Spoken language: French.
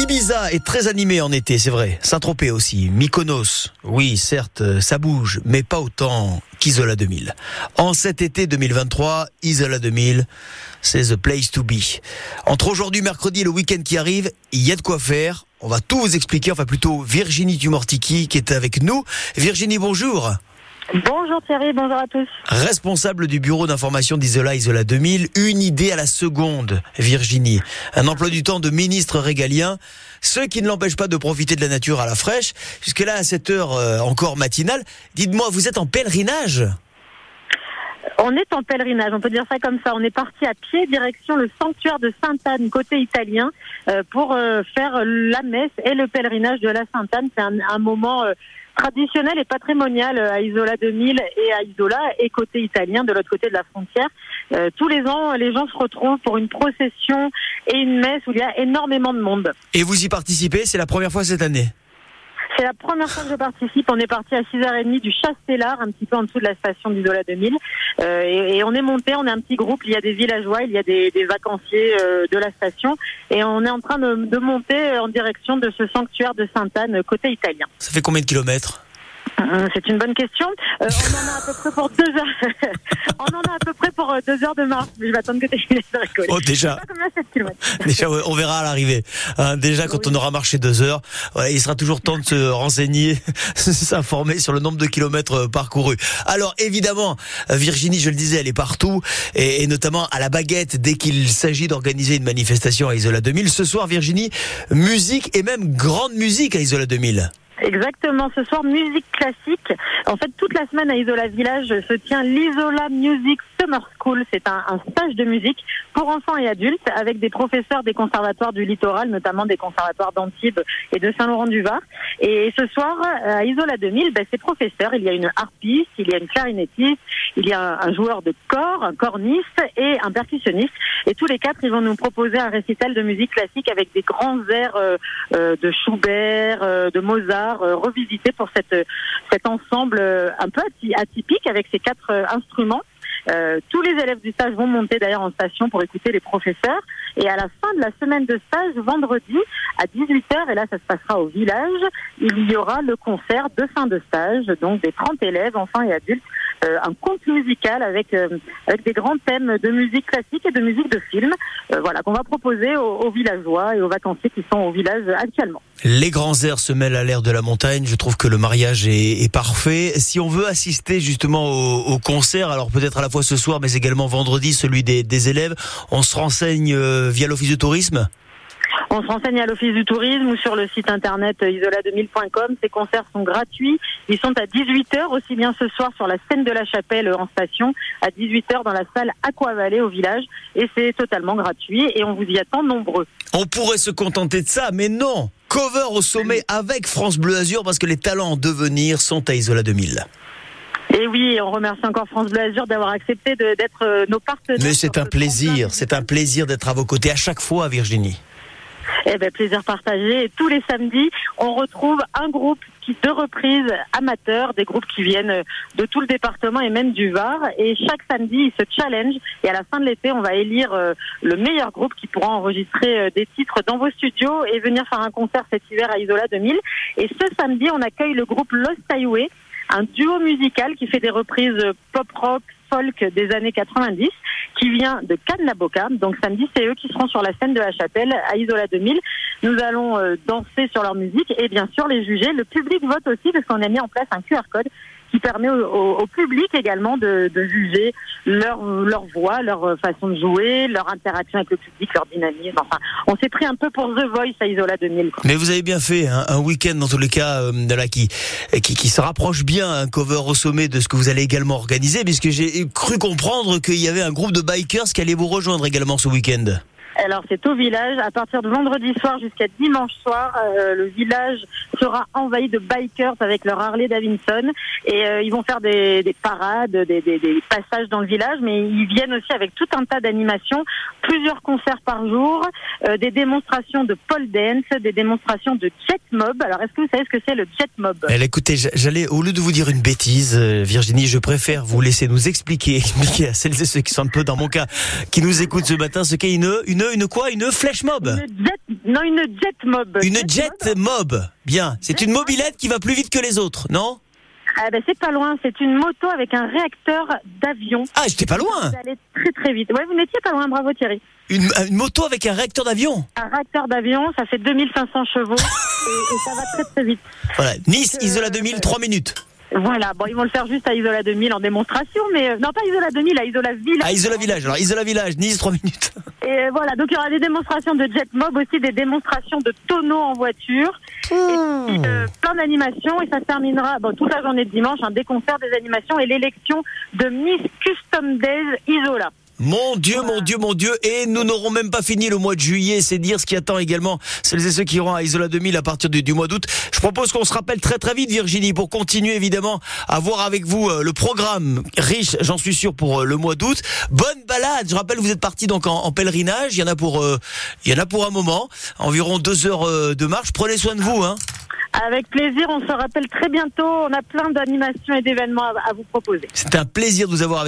Ibiza est très animé en été, c'est vrai. Saint-Tropez aussi. Mykonos, oui, certes, ça bouge, mais pas autant qu'Isola 2000. En cet été 2023, Isola 2000, c'est the place to be. Entre aujourd'hui, mercredi et le week-end qui arrive, il y a de quoi faire. On va tout vous expliquer, enfin plutôt Virginie Dumortiki qui est avec nous. Virginie, bonjour. Bonjour Thierry, bonjour à tous. Responsable du bureau d'information d'Isola Isola 2000, une idée à la seconde, Virginie. Un emploi du temps de ministre régalien, ce qui ne l'empêche pas de profiter de la nature à la fraîche. Jusque là, à cette heure euh, encore matinale, dites-moi, vous êtes en pèlerinage? On est en pèlerinage, on peut dire ça comme ça. On est parti à pied direction le sanctuaire de Sainte-Anne, côté italien, euh, pour euh, faire la messe et le pèlerinage de la Sainte-Anne. C'est un, moment traditionnel et patrimonial à Isola 2000 et à Isola et côté italien de l'autre côté de la frontière. Euh, tous les ans, les gens se retrouvent pour une procession et une messe où il y a énormément de monde. Et vous y participez C'est la première fois cette année? C'est la première fois que je participe. On est parti à 6h30 du Chastellar, un petit peu en dessous de la station d'Isola 2000. Euh, et, on est monté, on est un petit groupe, il y a des villageois, il y a des, vacanciers euh, de la station. Et on est en train de, monter en direction de ce sanctuaire de Sainte-Anne, côté italien. Ça fait combien de kilomètres? C'est une bonne question. Euh, on en a à peu près pour deux heures. on en a à peu près pour euh, deux heures de marche. Je vais attendre que tu finisses de rigoler. Oh, déjà. déjà, on verra à l'arrivée. Hein, déjà, quand on aura marché deux heures, il sera toujours temps de se renseigner, s'informer sur le nombre de kilomètres parcourus. Alors, évidemment, Virginie, je le disais, elle est partout, et, et notamment à la baguette dès qu'il s'agit d'organiser une manifestation à Isola 2000. Ce soir, Virginie, musique et même grande musique à Isola 2000. Exactement. Ce soir, musique classique. En fait, toute la semaine à Isola Village se tient l'Isola Music Summer School. C'est un, stage de musique pour enfants et adultes avec des professeurs des conservatoires du littoral, notamment des conservatoires d'Antibes et de Saint-Laurent-du-Var. Et ce soir, à Isola 2000, ben, ces professeurs, il y a une harpiste, il y a une clarinettiste, il y a un, joueur de corps, un corniste et un percussionniste. Et tous les quatre, ils vont nous proposer un récital de musique classique avec des grands airs euh, euh, de Schubert, euh, de Mozart, revisiter pour cette, cet ensemble un peu atypique avec ces quatre instruments. Euh, tous les élèves du stage vont monter d'ailleurs en station pour écouter les professeurs. Et à la fin de la semaine de stage, vendredi, à 18h, et là ça se passera au village, il y aura le concert de fin de stage, donc des 30 élèves, enfants et adultes, euh, un conte musical avec, euh, avec des grands thèmes de musique classique et de musique de film, voilà, qu'on va proposer aux, villageois et aux vacanciers qui sont au village actuellement. Les grands airs se mêlent à l'air de la montagne. Je trouve que le mariage est, est parfait. Si on veut assister justement au, au concert, alors peut-être à la fois ce soir, mais également vendredi, celui des, des élèves, on se renseigne euh, via l'office de tourisme? On se renseigne à l'Office du tourisme ou sur le site internet isola2000.com. Ces concerts sont gratuits. Ils sont à 18h, aussi bien ce soir sur la scène de la chapelle en station, à 18h dans la salle Aquavallée au village. Et c'est totalement gratuit et on vous y attend nombreux. On pourrait se contenter de ça, mais non Cover au sommet avec France Bleu Azur parce que les talents en devenir sont à Isola 2000. Et oui, on remercie encore France Bleu Azur d'avoir accepté d'être euh, nos partenaires. Mais c'est un plaisir, c'est un plaisir d'être à vos côtés à chaque fois, Virginie. Eh ben, plaisir partagé. Tous les samedis, on retrouve un groupe qui de reprises amateurs, des groupes qui viennent de tout le département et même du Var. Et chaque samedi, ils se challenge. Et à la fin de l'été, on va élire euh, le meilleur groupe qui pourra enregistrer euh, des titres dans vos studios et venir faire un concert cet hiver à Isola 2000. Et ce samedi, on accueille le groupe Lost Highway, un duo musical qui fait des reprises pop rock, folk des années 90 qui vient de Cannes-la-Boca. Donc samedi, c'est eux qui seront sur la scène de la chapelle à Isola 2000. Nous allons euh, danser sur leur musique et bien sûr les juger. Le public vote aussi parce qu'on a mis en place un QR code qui permet au, public également de, juger leur, leur voix, leur euh, façon de jouer, leur interaction avec le public, leur dynamisme. Enfin, on s'est pris un peu pour The Voice à Isola 2000. Mais vous avez bien fait hein, un week-end dans tous les cas euh, de la, qui, qui, qui se rapproche bien un cover au sommet de ce que vous allez également organiser, puisque j'ai cru comprendre qu'il y avait un groupe de bikers qui allait vous rejoindre également ce week-end. Alors c'est au village. À partir de vendredi soir jusqu'à dimanche soir, euh, le village sera envahi de bikers avec leur Harley Davidson et euh, ils vont faire des, des parades, des, des, des, passages dans le village, mais ils viennent aussi avec tout un tas d'animations, plusieurs concerts par jour, euh, des démonstrations de pole dance, des démonstrations de jet mob. Alors est-ce que vous savez ce que c'est le jet mob? Elle, Écoutez, j'allais au lieu de vous dire une bêtise, Virginie, je préfère vous laisser nous expliquer, expliquer à celles et ceux qui sont un peu dans mon cas, qui nous écoutent ce matin, ce qu'est une une Une, quoi Une flèche mob Une jet, non, une jet mob. Une jet mob. Bien. C'est une mobilette qui va plus vite que les autres, non Ah ben c'est pas loin, c'est une moto avec un réacteur d'avion. Ah, j'étais pas loin. Vous allez très très vite. Ouais, vous n'étiez pas loin, bravo Thierry. Une, une moto avec un réacteur d'avion. Un réacteur d'avion, ça fait 2500 chevaux et, et ça va très très vite. Voilà. Nice, Euh, Isola 2000, 3 minutes. Voilà, bon, ils vont le faire juste à Isola 2000 en démonstration, mais euh, non pas Isola 2000, à Isola Ville. Ah, Isola Village. Alors, Isola Village, Nice, 3 minutes. Et euh, voilà, donc il y aura des démonstrations de jet mob, aussi des démonstrations de tonneaux en voiture, et puis euh, plein d'animations, et ça se terminera bon, toute la journée de dimanche, un des concerts, des animations et l'élection de Miss Custom Days Isola. Mon Dieu, mon Dieu, mon Dieu. Et nous n'aurons même pas fini le mois de juillet. C'est dire ce qui attend également celles et ceux qui iront à Isola 2000 à partir du, du mois d'août. Je propose qu'on se rappelle très très vite, Virginie, pour continuer évidemment à voir avec vous euh, le programme riche, j'en suis sûr, pour euh, le mois d'août. Bonne balade. Je rappelle, vous êtes parti donc en, en pèlerinage. Il y en a pour, euh, il y en a pour un moment. Environ deux heures de marche. Prenez soin de vous, hein. Avec plaisir, on se rappelle très bientôt, on a plein d'animations et d'événements à- à vous proposer. C'est un plaisir de vous avoir avec